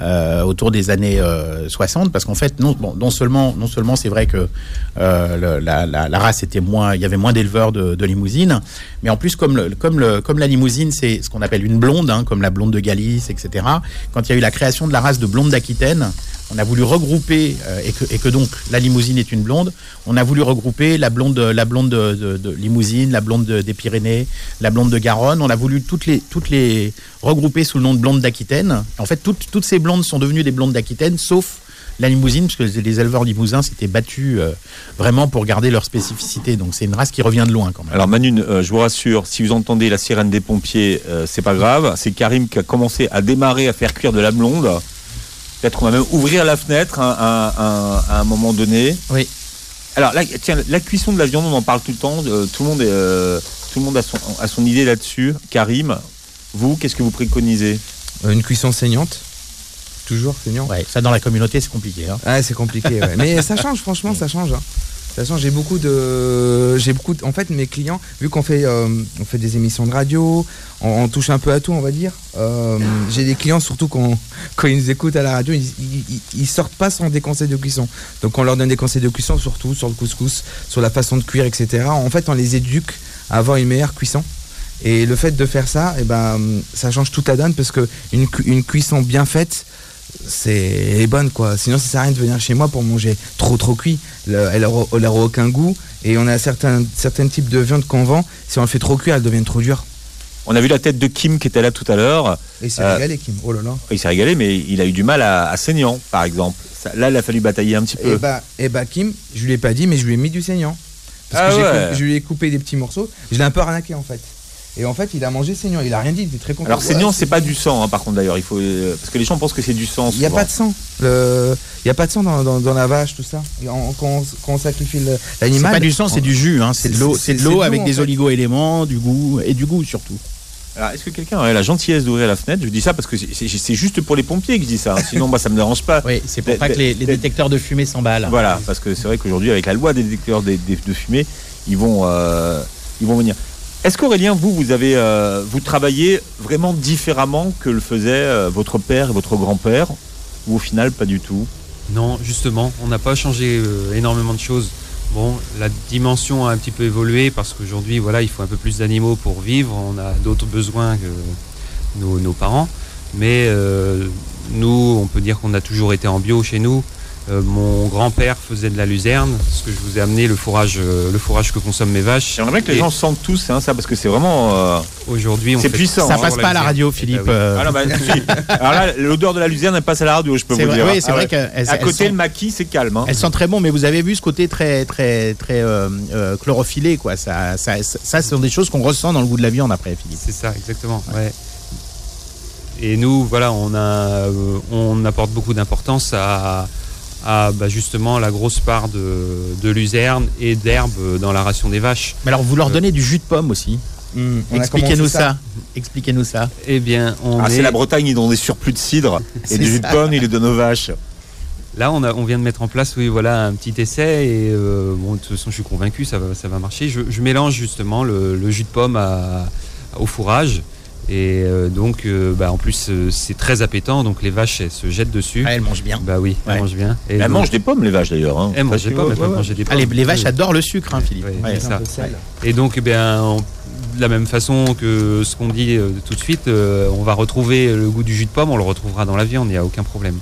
euh, autour des années 60, euh, parce qu'en fait, non, non seulement, non seulement, c'est vrai que euh, la, race était moins, il y avait moins d'éleveurs de, de limousines, mais en plus, comme, le, comme, le, comme la limousine, c'est ce qu'on appelle une blonde, hein, comme la blonde de Galice, etc. Quand il y a eu la création de la race de blonde d'Aquitaine, on a voulu regrouper et, que, et, que, donc la limousine est une blonde. On a voulu regrouper la blonde, la blonde de, de limousine, la blonde des Pyrénées, la blonde de Garonne. On a voulu toutes les, toutes les regrouper sous le nom de blonde d'Aquitaine. En fait, toutes, toutes ces blondes sont devenues des blondes d'Aquitaine, sauf la limousine, parce que les éleveurs limousins s'étaient battus euh, vraiment pour garder leur spécificité. Donc c'est une race qui revient de loin quand même. Alors Manu, euh, je vous rassure, si vous entendez la sirène des pompiers, euh, c'est pas grave. C'est Karim qui a commencé à démarrer à faire cuire de la blonde. Peut-être qu'on va même ouvrir la fenêtre à un moment donné. Oui. Alors la, tiens, la cuisson de la viande, on en parle tout le temps. tout le monde est tout le monde a son, a son idée là-dessus. Karim, vous, qu'est-ce que vous préconisez? Euh, Une cuisson saignante? Toujours saignant. Ouais, ça dans la communauté c'est compliqué. Hein. Ouais, c'est compliqué. Mais ça change, franchement, ça change. Hein. De j'ai beaucoup de, j'ai beaucoup, en fait, mes clients, vu qu'on fait, euh, on fait des émissions de radio, on, touche un peu à tout, on va dire. Euh, j'ai des clients surtout quand, quand ils nous écoutent à la radio, ils, ils, sortent pas sans des conseils de cuisson. Donc on leur donne des conseils de cuisson surtout sur le couscous, sur la façon de cuire, etc. En fait, on les éduque à avoir une meilleure cuisson. Et le fait de faire ça, eh ben, ça change toute la donne parce que une, une cuisson bien faite, c'est bonne quoi. Sinon, ça sert à rien de venir chez moi pour manger trop trop cuit. elle n'aura aucun goût. Et on a certains, certains types de viande qu'on vend. Si on le fait trop cuit, elle devient trop dure. On a vu la tête de Kim qui était là tout à l'heure. Il s'est régalé, Kim. Oh là là. Il s'est régalé, mais il a eu du mal à, à saignant, par exemple. là, il a fallu batailler un petit peu. Et bah, et bah, Kim, je lui ai pas dit, mais je lui ai mis du saignant. Parce ah que je lui ai coupé des petits morceaux. Je l'ai un peu arnaqué en fait. Et en fait, il a mangé saignant. Il a rien dit. Il était très content. Alors saignant, c'est pas du sang, hein, par contre d'ailleurs. Il faut euh, parce que les gens pensent que c'est du sang. Il n'y a pas de sang. Il n'y a pas de sang dans, la vache, tout ça. Quand on, sacrifie l'animal. C'est pas du sang, c'est du jus. Hein. C'est de l'eau. C'est de l'eau avec des oligo-éléments, du goût et du goût surtout. Alors, est-ce que quelqu'un aurait la gentillesse d'ouvrir la fenêtre? Je dis ça parce que c'est juste pour les pompiers que je dis ça. Hein. Sinon, moi, ça me dérange pas. Oui, c'est pour pas que les, détecteurs de fumée s'emballent. Voilà, parce que c'est vrai qu'aujourd'hui, avec la loi des détecteurs de fumée, ils vont, euh, ils vont venir. Est-ce qu'Aurélien, vous, vous avez, euh, travaillez vraiment différemment que le faisait euh, votre père et votre grand-père, ou au final pas du tout? Non, justement, on n'a pas changé énormément de choses. Bon, la dimension a un petit peu évolué parce qu'aujourd'hui, voilà, il faut un peu plus d'animaux pour vivre. On a d'autres besoins que nos, parents. Mais nous, on peut dire qu'on a toujours été en bio chez nous. Euh, mon grand-père faisait de la luzerne, ce que je vous ai amené, le fourrage, euh, le fourrage que consomment mes vaches. J'aimerais que les gens sentent tous hein, ça, parce que c'est vraiment. euh, Aujourd'hui, on C'est puissant, Ça hein, passe pas à la radio, Eh Philippe. oui. euh, Ah non, bah. Alors là, l'odeur de la luzerne, elle passe à la radio, je peux vous vrai, dire. oui, c'est Ah vrai ouais. qu'elles À elles côté, sont- le maquis, c'est calme. hein. Elles sont très bons, mais vous avez vu ce côté très très très euh, euh, chlorophyllé, quoi. Ça, ça, ça, ça, ce sont des choses qu'on ressent dans le goût de la viande après, Philippe. C'est ça, exactement. Ouais. Et nous, voilà, on, a, euh, on apporte beaucoup d'importance à, à, bah, justement la grosse part de, de luzerne et d'herbe dans la ration des vaches. Mais alors, vous leur donnez du jus de pomme aussi. A Expliquez-nous ça. Expliquez-nous ça. Eh bien, on Ah, est... c'est la Bretagne, ils donnent des surplus de cidre et du jus de pomme, ils les donnent aux vaches. Là, on, a, on vient de mettre en place, oui, voilà, un petit essai. Et euh, bon, de toute façon, je suis convaincu, ça va, ça va marcher. Je, je mélange justement le, le jus de pomme à- au fourrage. Et euh, donc, euh, bah, en plus, euh, c'est très appétant. Donc, les vaches, elles se jettent dessus. Ah, elles mangent bien. Bah oui, elles Ouais. mangent bien. Et Elles donc- mangent des pommes, les vaches d'ailleurs. hein. Elles mangent des pommes, elles peuvent ouais, ouais. manger des Ah, pommes. les, les vaches adorent le sucre, hein, Philippe. Ouais. c'est ça. Et donc, eh bien, on- de la même façon que ce qu'on dit euh, tout de suite, euh, on va retrouver le goût du jus de pomme, on le retrouvera dans la viande, il n'y a aucun problème.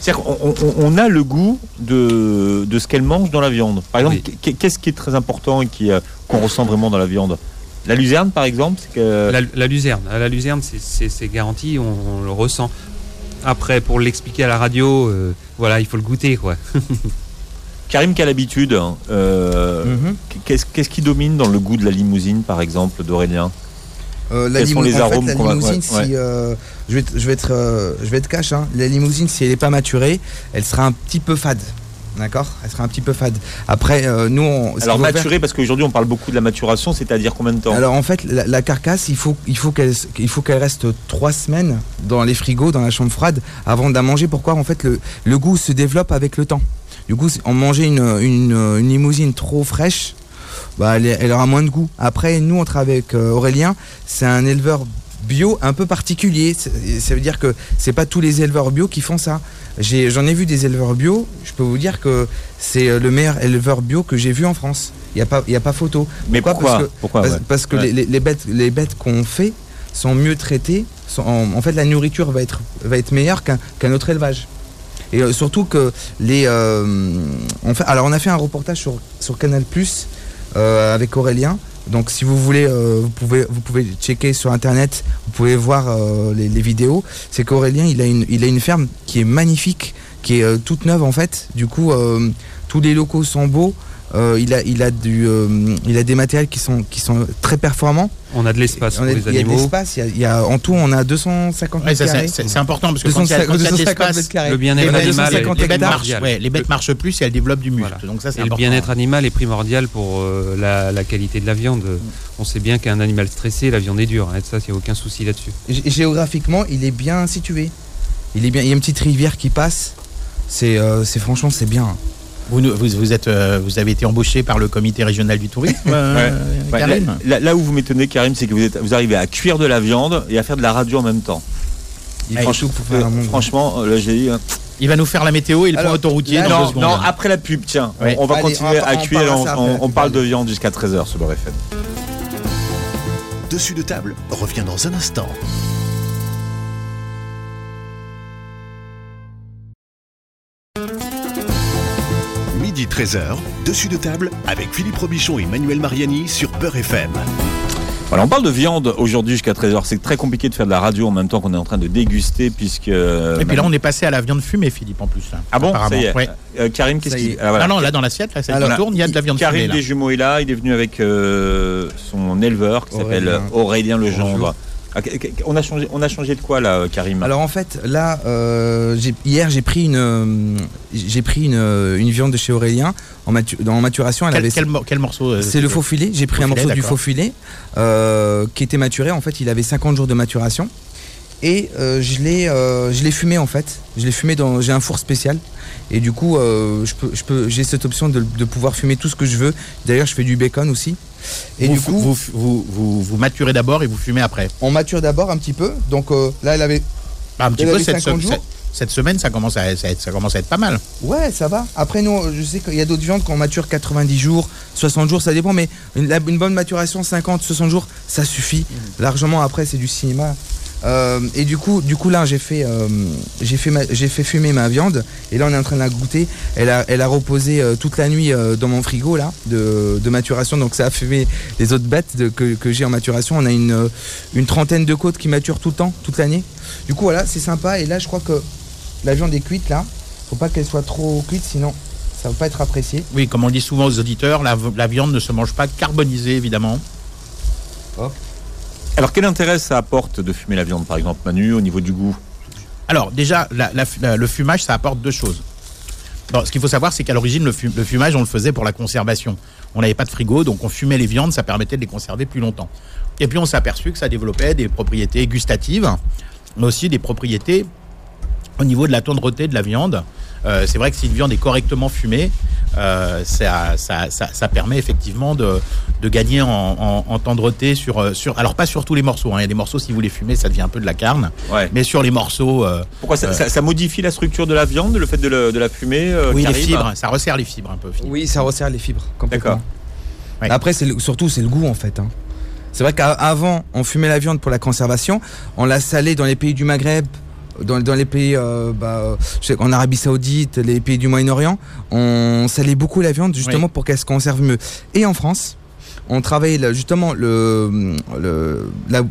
C'est-à-dire qu'on on- on a le goût de, de ce qu'elle mange dans la viande. Par exemple, Oui. qu'est-ce qui est très important et qui, euh, qu'on ressent vraiment dans la viande? La luzerne, par exemple, c'est que. La, la luzerne, à la luzerne, c'est- garanti, on, on le ressent. Après, pour l'expliquer à la radio, euh, voilà, il faut le goûter, quoi. Karim qui a l'habitude, hein, euh, Mhm. qu'est-ce, qu'est-ce qui domine dans le goût de la limousine, par exemple, d'Aurélien? Euh, la Quels sont les en fait, arômes qu'on va- limousine, ouais, si euh, je vais, être- je vais être, euh, je vais être cash, hein. la limousine, si elle n'est pas maturée, elle sera un petit peu fade. D'accord Elle sera un petit peu fade. Après, euh, nous, on, Alors faire- maturé, parce qu'aujourd'hui on parle beaucoup de la maturation, c'est-à-dire combien de temps Alors en fait, la, la carcasse, il faut, il faut qu'elle, reste trois semaines dans les frigos, dans la chambre froide, avant de la manger. Pourquoi En fait, le, le goût se développe avec le temps. Du coup, on mangeait une, une, une limousine trop fraîche, bah, elle, elle aura moins de goût. Après, nous, on travaille avec euh, Aurélien. C'est un éleveur bio un peu particulier. Ça veut dire que c'est pas tous les éleveurs bio qui font ça. J'en ai, vu des éleveurs bio. Je peux vous dire que c'est euh, le meilleur éleveur bio que j'ai vu en France. Il n'y a, pas- y a pas photo. Mais pourquoi Parce que- Pourquoi parce, ouais. parce que Ouais. les, bêtes, les bêtes qu'on fait sont mieux traitées. sont- en, en fait, la nourriture va être, va être meilleure qu'un qu'un autre élevage. Et euh, surtout que les. euh, on fait, alors, on a fait un reportage sur, sur Canal Plus avec Aurélien. Donc, si vous voulez, euh, vous, pouvez, vous pouvez checker sur internet, vous pouvez voir euh, les, vidéos. C'est qu'Aurélien, il, a une- il a une ferme qui est magnifique, qui est euh, toute neuve en fait. Du coup, tous les locaux sont beaux. Euh, il, a, il, a du, euh, il a des matériels qui sont, qui sont très performants. On a de l'espace pour a- les il y a de animaux. l'espace. il y a- il y a- en tout, on a 250 Ouais, mètres ça, carrés. c'est- important parce que quand il y a, 250 quand il y a de 250 l'espace, mètres carrés. Le bien-être Et ben, animal, 250 est- les bêtes, marchent, ouais, les bêtes marchent plus et elles développent du muscle. Voilà. Donc ça, c'est Et le bien-être animal est primordial pour euh, la, la qualité de la viande. On sait bien qu'un animal stressé, la viande est dure. hein, ça, il n'y a aucun souci là-dessus. Gé- Géographiquement, il est bien situé. Il est bien. Il y a une petite rivière qui passe. C'est, euh, c'est franchement, c'est bien. Vous, nous- vous, vous êtes, euh, vous avez été embauché par le comité régional du tourisme, euh, Ouais, Karim là, là- là où vous m'étonnez, Karim, c'est que vous, êtes, vous arrivez à cuire de la viande et à faire de la radio en même temps. Goût. Franchement, euh, là j'ai dit. hein. Il va nous faire la météo et le Alors, point autoroutier là, dans deux Non, secondes. non, après la pub, tiens, on- Ouais. on, va Allez, continuer on va- à on cuire. On, parle de viande jusqu'à 13h sur le FM. Dessus de table revient dans un instant. 13h, dessus de table avec Philippe Robichon et Manuel Mariani sur Beurre FM. Voilà, on parle de viande aujourd'hui jusqu'à 13h. C'est très compliqué de faire de la radio en même temps qu'on est en train de déguster puisque. Et puis là, on est passé à la viande fumée, Philippe, en plus. là, Ah bon apparemment. Ça y est. Ouais. Euh, Karim, qu'est-ce qu'il. Ah, voilà. Ah non, là, dans l'assiette, là, ça tourne, il y a de la viande Karim fumée. Là. Desjumeaux est là. Il est venu avec euh, son éleveur qui s'appelle Aurélien. Aurélien Legendre. Bonjour. Ah, On a, changé, on a changé de quoi là, Karim? Alors en fait, là, euh, hier j'ai pris une, euh, j'ai pris une, euh, une viande de chez Aurélien en, matu- en maturation. Elle Quel, avait- quel, mor- quel morceau euh, c'est le faux filet. J'ai pris Faux un filet, morceau du faux filet euh, qui était maturé. En fait, il avait 50 jours de maturation. Et euh, je l'ai, euh, je l'ai fumé en fait. Je l'ai fumé dans. J'ai un four spécial. Et du coup, euh, je peux, je peux, j'ai cette option de, de pouvoir fumer tout ce que je veux. D'ailleurs, je fais du bacon aussi. Et vous, du coup, vous, vous, vous, vous maturez d'abord et vous fumez après. on mature d'abord un petit peu. Donc euh, là, elle avait. Bah, un petit peu cette, 50 se- jours. cette, cette semaine, ça commence, à, ça, ça commence à être pas mal. Ouais, ça va. Après, nous, je sais qu'il y a d'autres viandes qu'on mature 90 jours, 60 jours, ça dépend. Mais une, bonne maturation, 50, 60 jours, ça suffit. Largement, après, c'est du cinéma. Euh, et du coup, du coup là, j'ai fait, euh, j'ai fait, j'ai fait fumer ma viande. Et là, on est en train de la goûter. Elle a, elle a reposé euh, toute la nuit dans mon frigo là de, de, maturation. Donc ça a fumé les autres bêtes de, que, que j'ai en maturation. On a une, une trentaine de côtes qui maturent tout le temps, toute l'année. Du coup, voilà, c'est sympa. Et là, je crois que la viande est cuite là. Faut pas qu'elle soit trop cuite, sinon ça va pas être apprécié. Oui, comme on dit souvent aux auditeurs, la, la viande ne se mange pas carbonisée évidemment. Hop. Alors quel intérêt ça apporte de fumer la viande par exemple Manu au niveau du goût? Alors déjà le fumage ça apporte deux choses. ce qu'il faut savoir c'est qu'à l'origine le, fumage on le faisait pour la conservation. On n'avait pas de frigo donc on fumait les viandes ça permettait de les conserver plus longtemps. Et puis on s'est aperçu que ça développait des propriétés gustatives mais aussi des propriétés au niveau de la tendreté de la viande. Euh, c'est vrai que si une viande est correctement fumée, euh, ça, ça, ça, permet effectivement de, de gagner en, en, tendreté sur, euh, sur. Alors, pas sur tous les morceaux. Hein. Il y a des morceaux, si vous les fumez, ça devient un peu de la carne. Mais sur les morceaux. Euh, Pourquoi ça, ça, modifie la structure de la viande, le fait de, de la fumer Oui, les fibres. Ça resserre les fibres un peu. Oui, ça resserre les fibres. D'accord. Après, c'est surtout, c'est le goût en fait. Hein. C'est vrai qu'avant, on fumait la viande pour la conservation. On la salait dans les pays du Maghreb, dans, dans les pays euh, bah, en Arabie Saoudite, les pays du Moyen-Orient, on salait beaucoup la viande justement pour qu'elle se conserve mieux. Et en France, on travaille justement le, le, la,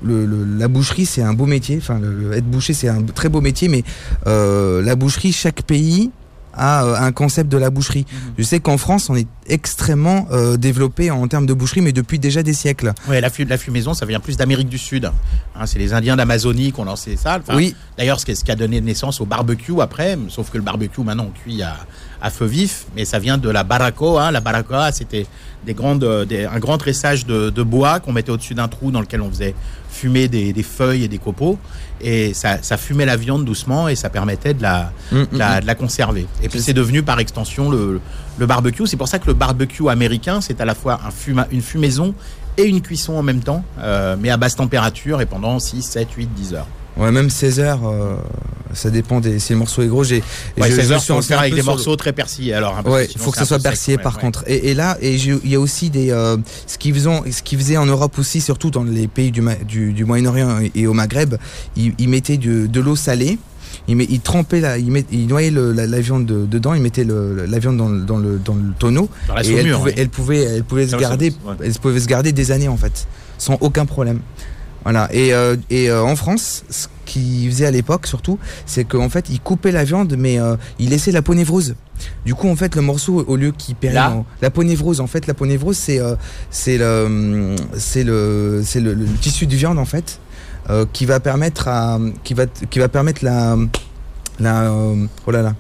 la boucherie, c'est un beau métier. Enfin, être boucher, c'est un très beau métier, mais euh, la boucherie, chaque pays à euh, un concept de la boucherie. Mhm. Je sais qu'en France, on est extrêmement euh, développé en termes de boucherie, mais depuis déjà des siècles. Oui, la, la fumaison, ça vient plus d'Amérique du Sud. Hein, c'est les Indiens d'Amazonie qui ont lancé ça. oui. D'ailleurs, ce qui a donné naissance au barbecue après, sauf que le barbecue maintenant on cuit à, à feu vif, mais ça vient de la baracoa. La baracoa, c'était des grandes, un grand tressage de, de bois qu'on mettait au-dessus d'un trou dans lequel on faisait fumer des, des, feuilles et des copeaux. Et ça, ça, fumait la viande doucement et ça permettait de la, mm, mm, la, mm. de la conserver. Et puis c'est devenu par extension le, le barbecue. C'est pour ça que le barbecue américain, c'est à la fois un fuma, une fumaison et une cuisson en même temps, euh, mais à basse température et pendant 6, 7, 8, 10 heures. Ouais, même 16 heures, euh, ça dépend des, si le morceau est gros. J'ai, ouais, 16 heures, faut faire avec des morceaux très persillés. Alors, ouais, il faut que ça soit persillé par contre. Et, et, là, et il y a aussi des, euh, ce qu'ils faisaient, ce qu'ils faisaient en Europe aussi, surtout dans les pays du, du, du Moyen-Orient et, au Maghreb, ils, ils mettaient de, de l'eau salée. Il, met, il trempait la, il, met, il noyait le, la, la, viande de, dedans, il mettait le, la viande dans, dans, le, dans le tonneau. Dans et elle, pouvait, elle pouvait, elle pouvait se garder, ouais. elle pouvait se garder des années en fait, sans aucun problème. Voilà. Et, euh, et euh, en France, ce qu'ils faisaient à l'époque surtout, c'est qu'en fait, ils coupaient la viande, mais euh, ils laissaient la peau névrose. Du coup, en fait, le morceau, au lieu qu'il perd la peau névrose, en fait, la peau névrose, c'est euh, c'est le c'est le c'est le, le, tissu de viande en fait euh, qui va permettre à qui va qui va permettre la la oh là là.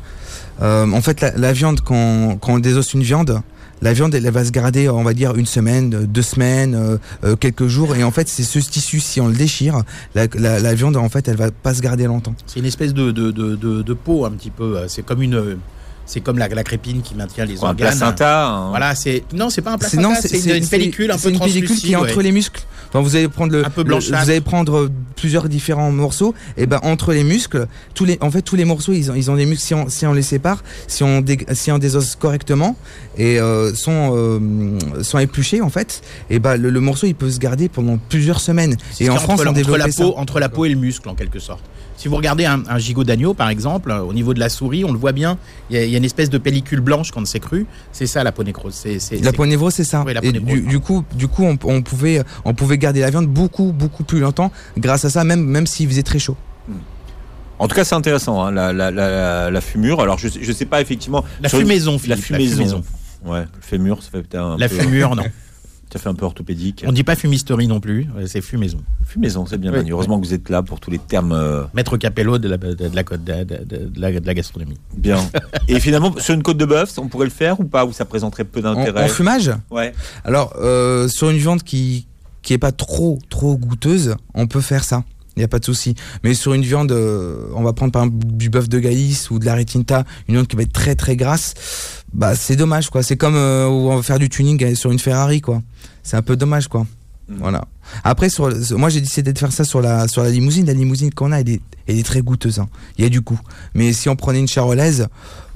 en fait, la, la viande quand quand on désosse une viande la viande elle, va se garder on va dire une semaine deux semaines euh, euh, quelques jours. Et en fait c'est ce tissu si on le déchire la, la, la, viande en fait elle va pas se garder longtemps. C'est une espèce de, de, de, de, de peau un petit peu. C'est comme une c'est comme la, la, crépine qui maintient les oh, organes. Un placenta. Hein. Voilà, c'est non, c'est pas un placenta, c'est une pellicule un peu une pellicule qui est entre ouais. les muscles. Enfin, vous allez prendre le, un peu le, vous allez prendre plusieurs différents morceaux et ben entre les muscles, tous les en fait tous les morceaux ils ont ils ont des muscles si on, si on les sépare, si on dé, si on désosse correctement et euh, sont euh, sont épluchés en fait, et ben le, le, morceau il peut se garder pendant plusieurs semaines. Et en France la, on développe la peau, entre la peau et le muscle en quelque sorte. Si vous regardez un, un gigot d'agneau, par exemple, au niveau de la souris, on le voit bien, il y, y, a une espèce de pellicule blanche quand c'est cru. C'est ça la peau nécrose. La peau névrose, c'est ça. Oui, et du, du, coup, du coup, on, on, pouvait, on pouvait garder la viande beaucoup, beaucoup plus longtemps grâce à ça, même, même s'il faisait très chaud. En tout cas, c'est intéressant, hein, la, la, la, la, fumure. Alors, je ne sais pas effectivement. La fumaison, la fumaison. La fumaison. Ouais, le fémur, ça fait peut-être un. La peu... fumure, non. Ça fait un peu orthopédique. On dit pas fumisterie non plus, c'est fumaison. Fumaison, c'est bien. Oui, Heureusement oui. que vous êtes là pour tous les termes. Euh... Maître Capello de la, de, de, la, de, de, la, de la gastronomie. Bien. Et finalement, sur une côte de bœuf, on pourrait le faire ou pas Ou ça présenterait peu d'intérêt en, en, fumage? Ouais. Alors, euh, sur une viande qui qui est pas trop trop goûteuse, on peut faire ça. Il n'y a pas de souci. Mais sur une viande, euh, on va prendre par exemple du bœuf de Gaïs ou de la retinta, une viande qui va être très très grasse. Bah c'est dommage quoi. C'est comme euh, où on va faire du tuning sur une Ferrari quoi. C'est un peu dommage quoi. Mmh. Voilà. Après sur, moi j'ai décidé de faire ça sur la sur la limousine. La limousine qu'on a, elle est, elle est très goûteuse. Hein. Il y a du goût. Mais si on prenait une charolaise,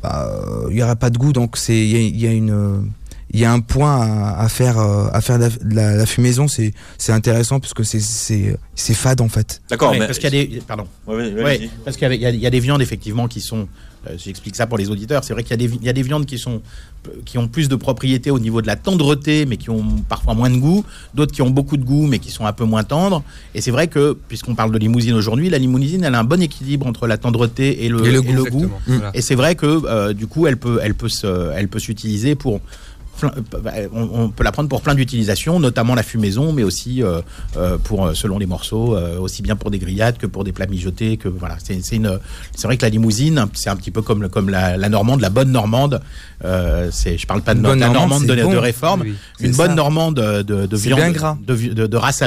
bah il y aurait pas de goût. Donc c'est il y, y a, une il y a un point à, faire à faire la, la, fumaison, c'est c'est intéressant parce que c'est c'est c'est fade en fait. D'accord. mais... Parce qu'il y a des pardon. Ouais, parce qu'il y, y, a des viandes effectivement qui sont euh, j'explique ça pour les auditeurs. C'est vrai qu'il y, a des viandes qui, sont, qui ont plus de propriétés au niveau de la tendreté, mais qui ont parfois moins de goût. D'autres qui ont beaucoup de goût, mais qui sont un peu moins tendres. Et c'est vrai que, puisqu'on parle de limousine aujourd'hui, la limousine, elle a un bon équilibre entre la tendreté et le, goût. Et c'est vrai que, euh, du coup, elle peut, elle peut s'utiliser pour on, peut la prendre pour plein d'utilisations, notamment la fumaison, mais aussi euh, euh, pour euh, selon les morceaux, aussi bien pour des grillades que pour des plats mijotés. Que voilà, c'est c'est vrai que la limousine, c'est un petit peu comme comme la, normande, la bonne normande. c'est, je parle pas de la normande de, réforme, une bonne normande de, viande, De, race,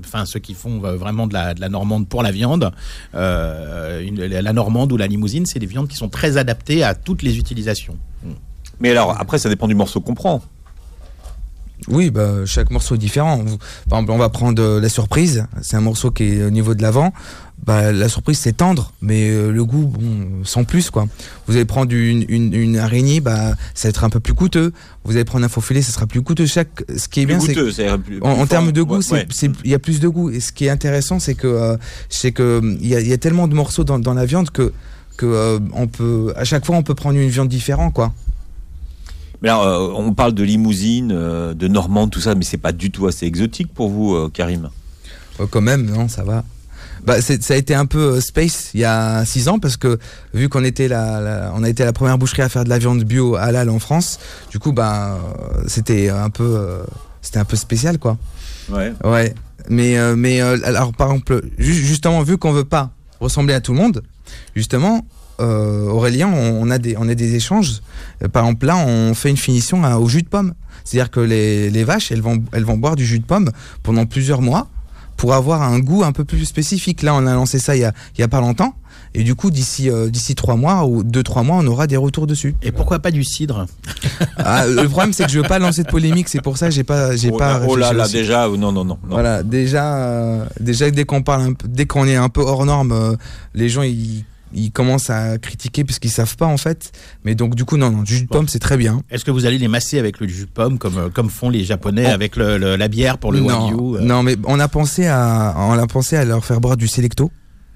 enfin ceux qui font vraiment de la, normande pour la viande. la normande ou la limousine, c'est des viandes qui sont très adaptées à toutes les utilisations. Mais alors, après, ça dépend du morceau qu'on prend. Oui, bah, chaque morceau est différent. Par exemple, on va prendre euh, la surprise. C'est un morceau qui est au niveau de l'avant. Bah, la surprise, c'est tendre, mais euh, le goût, bon, sans plus, quoi. Vous allez prendre une, une, araignée, bah, ça va être un peu plus coûteux. Vous allez prendre un faux filet, ça sera plus coûteux. Chaque, ce qui est bien, c'est en, termes de goût, il y a plus de goût. Et ce qui est intéressant, c'est que, euh, c'est que, il y, y, a tellement de morceaux dans, dans la viande que, que on peut, à chaque fois, on peut prendre une viande différente, quoi. Mais alors, euh, on parle de limousine, euh, de Normande, tout ça, mais c'est pas du tout assez exotique pour vous, euh, Karim Quand même, non, ça va. Bah, ça a été un peu space il y a six ans parce que vu qu'on était la, on a été la première boucherie à faire de la viande bio halal en France, du coup bah c'était un peu c'était un peu spécial quoi. Ouais. Ouais. Mais mais alors par exemple justement vu qu'on veut pas ressembler à tout le monde, justement euh, Aurélien, on, a des, on a des échanges. Euh, par exemple, là, on fait une finition au jus de pomme. C'est-à-dire que les, vaches, elles vont, elles vont boire du jus de pomme pendant plusieurs mois pour avoir un goût un peu plus spécifique. Là, on a lancé ça il y a, il y a pas longtemps. Et du coup, d'ici euh, d'ici trois mois ou deux trois mois, on aura des retours dessus. Et pourquoi pas du cidre? Ah, Le problème, c'est que je veux pas lancer de polémique. C'est pour ça que j'ai pas j'ai oh, pas. Oh là là, déjà non non non. Voilà, déjà déjà dès qu'on parle un peu, dès qu'on est un peu hors norme, les gens ils ils commencent à critiquer parce qu'ils savent pas en fait. Mais donc du coup non, non, du jus de pomme c'est très bien. Est-ce que vous allez les masser avec le jus de pomme comme euh, comme font les Japonais avec la bière pour le non, euh Non, mais on a pensé à on a pensé à leur faire boire du Selecto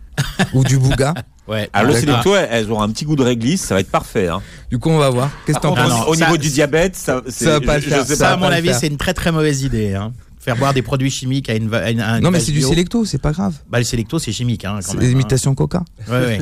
ou du Bouga. Ouais. Alors le Selecto, elles ont un petit goût de réglisse, ça va être parfait. Hein. Du coup, on va voir. Qu'est-ce que t'en penses? Au niveau du diabète, ça, ça va pas le faire. Ça, à mon avis, c'est une très très mauvaise idée. Hein faire boire des produits chimiques à une, non mais c'est du Selecto c'est pas grave. Bah le Selecto c'est chimique hein, c'est l'imitation Coca. Ouais, ouais.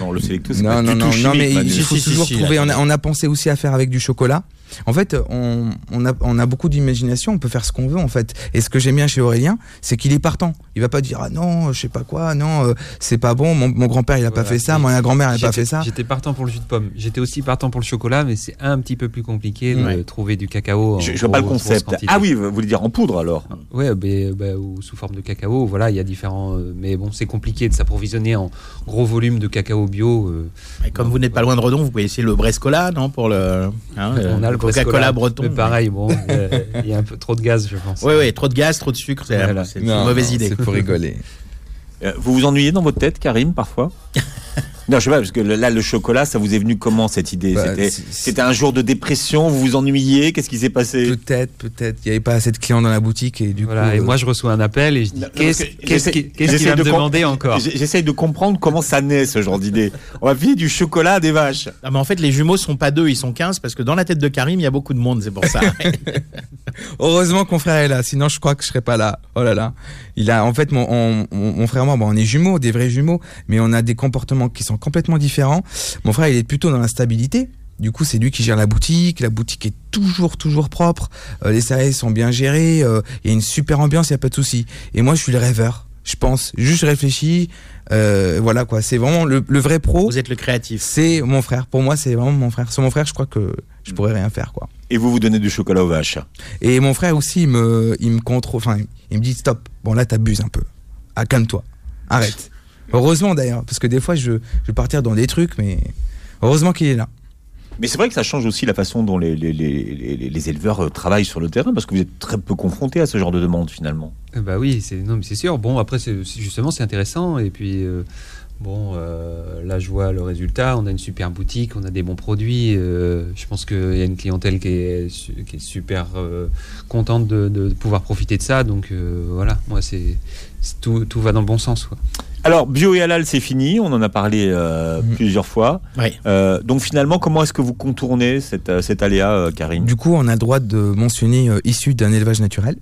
non le Selecto c'est pas non, du non, tout non, mais il faut toujours trouver on a, on a pensé aussi à faire avec du chocolat en fait, on, on, a, on a beaucoup d'imagination, on peut faire ce qu'on veut en fait. Et ce que j'aime bien chez Aurélien, c'est qu'il est partant. Il va pas dire ah non, je sais pas quoi, non, euh, c'est pas bon. Mon, mon grand-père il a pas fait ça, ma grand-mère il a pas fait ça. J'étais partant pour le jus de pomme. J'étais aussi partant pour le chocolat, mais c'est un petit peu plus compliqué de trouver du cacao. je, vois pas le concept. Ah oui, vous voulez dire en poudre alors? Ouais, bah, ou sous forme de cacao. Voilà, il y a différents. Euh, mais bon, c'est compliqué de s'approvisionner en gros volume de cacao bio. Euh, comme vous n'êtes pas loin de Redon, vous pouvez essayer le Brescola, non pour le. Hein, on a le Coca-Cola breton. Mais pareil, bon, il y a un peu trop de gaz, je pense. Oui, oui, trop de gaz, trop de sucre, c'est une mauvaise idée. C'est pour rigoler. Euh, vous vous ennuyez dans votre tête, Karim, parfois? Non, je sais pas, parce que là, le chocolat, ça vous est venu comment cette idée bah, C'était un jour de dépression, vous vous ennuyiez, qu'est-ce qui s'est passé Peut-être, peut-être. Il n'y avait pas assez de clients dans la boutique et du voilà, coup. Et moi, euh, je reçois un appel et je dis qu'est-ce qu'il va me demander encore J'essaye de comprendre comment ça naît ce genre d'idée. On va filer du chocolat à des vaches. Ah, mais en fait, les jumeaux sont pas deux, ils sont 15 parce que dans la tête de Karim, il y a beaucoup de monde, c'est pour ça. Heureusement qu'on frère est là, sinon je crois que je serais pas là. Oh là là. Il a, en fait, mon, mon frère et moi, bon, on est jumeaux, des vrais jumeaux, mais on a des comportements qui sont complètement différent. Mon frère, il est plutôt dans la stabilité. Du coup, c'est lui qui gère la boutique. La boutique est toujours, toujours propre. Euh, les salariés sont bien gérés. Euh, il y a une super ambiance, il n'y a pas de souci. Et moi, je suis le rêveur. Je pense, juste je réfléchis. Euh, voilà quoi. C'est vraiment le, vrai pro. Vous êtes le créatif. C'est mon frère. Pour moi, c'est vraiment mon frère. Sans mon frère, je crois que je pourrais rien faire quoi. Et vous vous donnez du chocolat aux vaches. Et mon frère aussi, il me, il me contrôle. Enfin, il me dit stop. Bon là, t'abuses un peu. Ah, calme-toi. Arrête. Heureusement d'ailleurs, parce que des fois je, je vais partir dans des trucs, mais heureusement qu'il est là. Mais c'est vrai que ça change aussi la façon dont les, les, les, les, éleveurs euh, travaillent sur le terrain, parce que vous êtes très peu confrontés à ce genre de demande finalement. Bah oui, c'est non mais c'est sûr. Bon après c'est justement c'est intéressant et puis euh, Bon, euh, là, je vois le résultat. On a une super boutique, on a des bons produits. Euh, je pense qu'il y a une clientèle qui est, qui est super euh, contente de, de, pouvoir profiter de ça. Donc voilà, moi, c'est tout, tout, va dans le bon sens. Quoi. Alors, bio et halal, c'est fini. On en a parlé mmh. plusieurs fois. Oui. donc finalement, comment est-ce que vous contournez cette, cet aléa, Karine? Du coup, on a le droit de mentionner issu d'un élevage naturel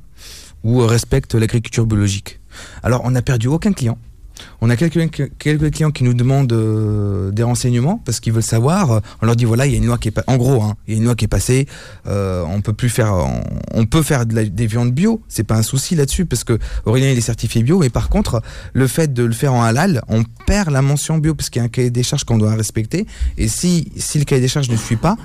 ou respecte l'agriculture biologique. Alors, on n'a perdu aucun client. On a quelques, quelques clients qui nous demandent euh, des renseignements parce qu'ils veulent savoir. On leur dit voilà, il y a une loi qui est en gros, hein, il y a une loi qui est passée. Euh, on peut plus faire, on, peut faire des viandes bio. C'est pas un souci là-dessus parce que Aurélien il est certifié bio. Mais par contre, le fait de le faire en halal, on perd la mention bio parce qu'il y a un cahier des charges qu'on doit respecter. Et si si le cahier des charges ne suit pas,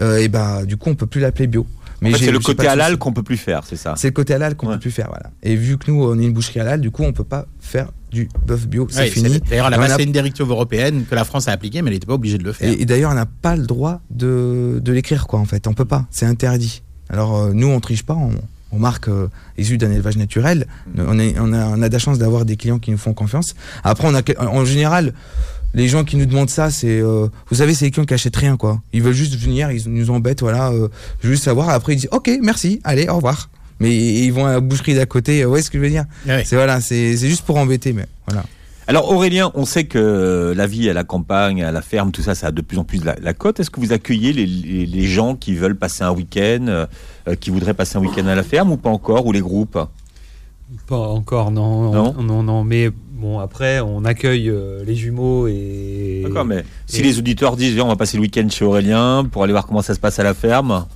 euh, et ben du coup on peut plus l'appeler bio. Mais c'est le côté halal qu'on peut plus faire, c'est ça. C'est le côté halal qu'on peut plus faire, voilà. Et vu que nous on est une boucherie halal, du coup on peut pas faire du bœuf bio, c'est fini. D'ailleurs, c'est une directive européenne que la France a appliquée, mais elle n'était pas obligée de le faire. Et, d'ailleurs, on n'a pas le droit de, de l'écrire, quoi, en fait. On peut pas, c'est interdit. Alors, euh, nous, on triche pas, on, on marque euh, issu d'un élevage naturel. Mm. On, est, on, a, on a de la chance d'avoir des clients qui nous font confiance. Après, on a, en général, les gens qui nous demandent ça, c'est, euh, vous savez, c'est les clients qui achètent rien, quoi. Ils veulent juste venir, ils nous embêtent, voilà, euh, juste savoir. Après, ils disent, ok, merci, allez, au revoir mais ils vont à la boucherie d'à côté. Ouais, ce que je veux dire. Ah c'est voilà, c'est juste pour embêter, mais voilà. Alors Aurélien, on sait que la vie à la campagne, à la ferme, tout ça, ça a de plus en plus la, cote. Est-ce que vous accueillez les, les, gens qui veulent passer un week-end, euh, qui voudraient passer un week-end à la ferme ou pas encore, ou les groupes? Pas encore, non. Non, non, non, mais bon, après, on accueille euh, les jumeaux et. D'accord, mais si les auditeurs disent, on va passer le week-end chez Aurélien pour aller voir comment ça se passe à la ferme,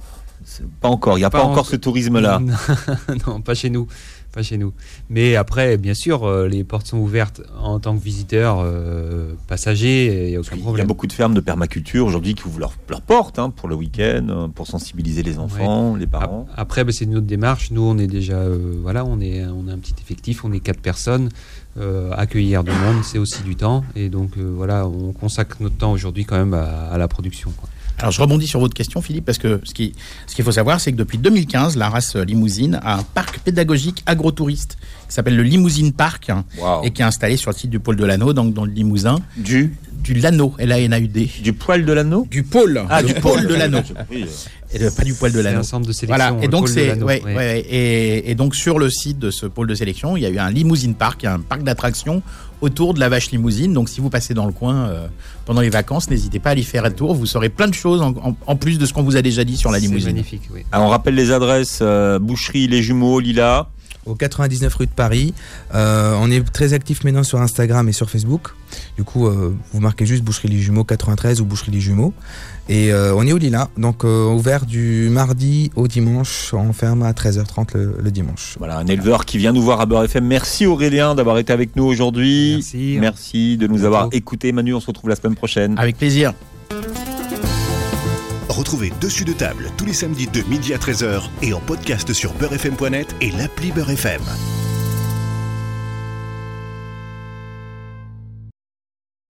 pas encore. Il n'y a pas, encore ce tourisme-là. non, pas chez nous. Pas chez nous. Mais après, bien sûr, euh, les portes sont ouvertes en tant que visiteur, euh, passager, il n'y a aucun problème. Il y a beaucoup de fermes de permaculture aujourd'hui qui ouvrent leurs leur portes hein, pour le week-end, euh, pour sensibiliser les enfants, les parents. Après, bah, c'est une autre démarche. Nous, on est déjà, voilà, on est, on a un petit effectif, on est quatre personnes. accueillir du monde, c'est aussi du temps. Et donc, voilà, on consacre notre temps aujourd'hui quand même à, à la production. Quoi. Alors je rebondis sur votre question, Philippe, parce que ce qu'il ce qu'il faut savoir, c'est que depuis 2015, la race limousine a un parc pédagogique agrotouriste qui s'appelle le Limousine Park et qui est installé sur le site du pôle de l'Anneau, donc dans le Limousin. Du du Lano, L-A-N-A-U-D. Du poil de l'anneau? Du pôle. Ah, du pôle de l'anneau. Et pas du poil de l'anneau. C'est un centre de sélection. Voilà. Et donc c'est, ouais, ouais. Et, et, donc sur le site de ce pôle de sélection, il y a eu un limousine park, un parc d'attractions autour de la vache limousine. Donc si vous passez dans le coin euh, pendant les vacances, n'hésitez pas à y faire un tour. Vous saurez plein de choses en, en, plus de ce qu'on vous a déjà dit sur la limousine. Magnifique. Oui. Alors on rappelle les adresses euh, Boucherie Les Jumeaux, Lila au 99 rue de Paris. Euh, on est très actif maintenant sur Instagram et sur Facebook. Du coup, euh, vous marquez juste Boucherie les Jumeaux 93 ou Boucherie les Jumeaux. Et euh, on est au Lila, donc ouvert du mardi au dimanche. On ferme à 13h30 le, dimanche. Voilà, un éleveur qui vient nous voir à Beurre FM. Merci Aurélien d'avoir été avec nous aujourd'hui. Merci. Merci de nous avoir écoutés. Manu, on se retrouve la semaine prochaine. Avec plaisir. Retrouvez Dessus de table tous les samedis de midi à 13h et en podcast sur beurrefm.net et l'appli Beurrefm.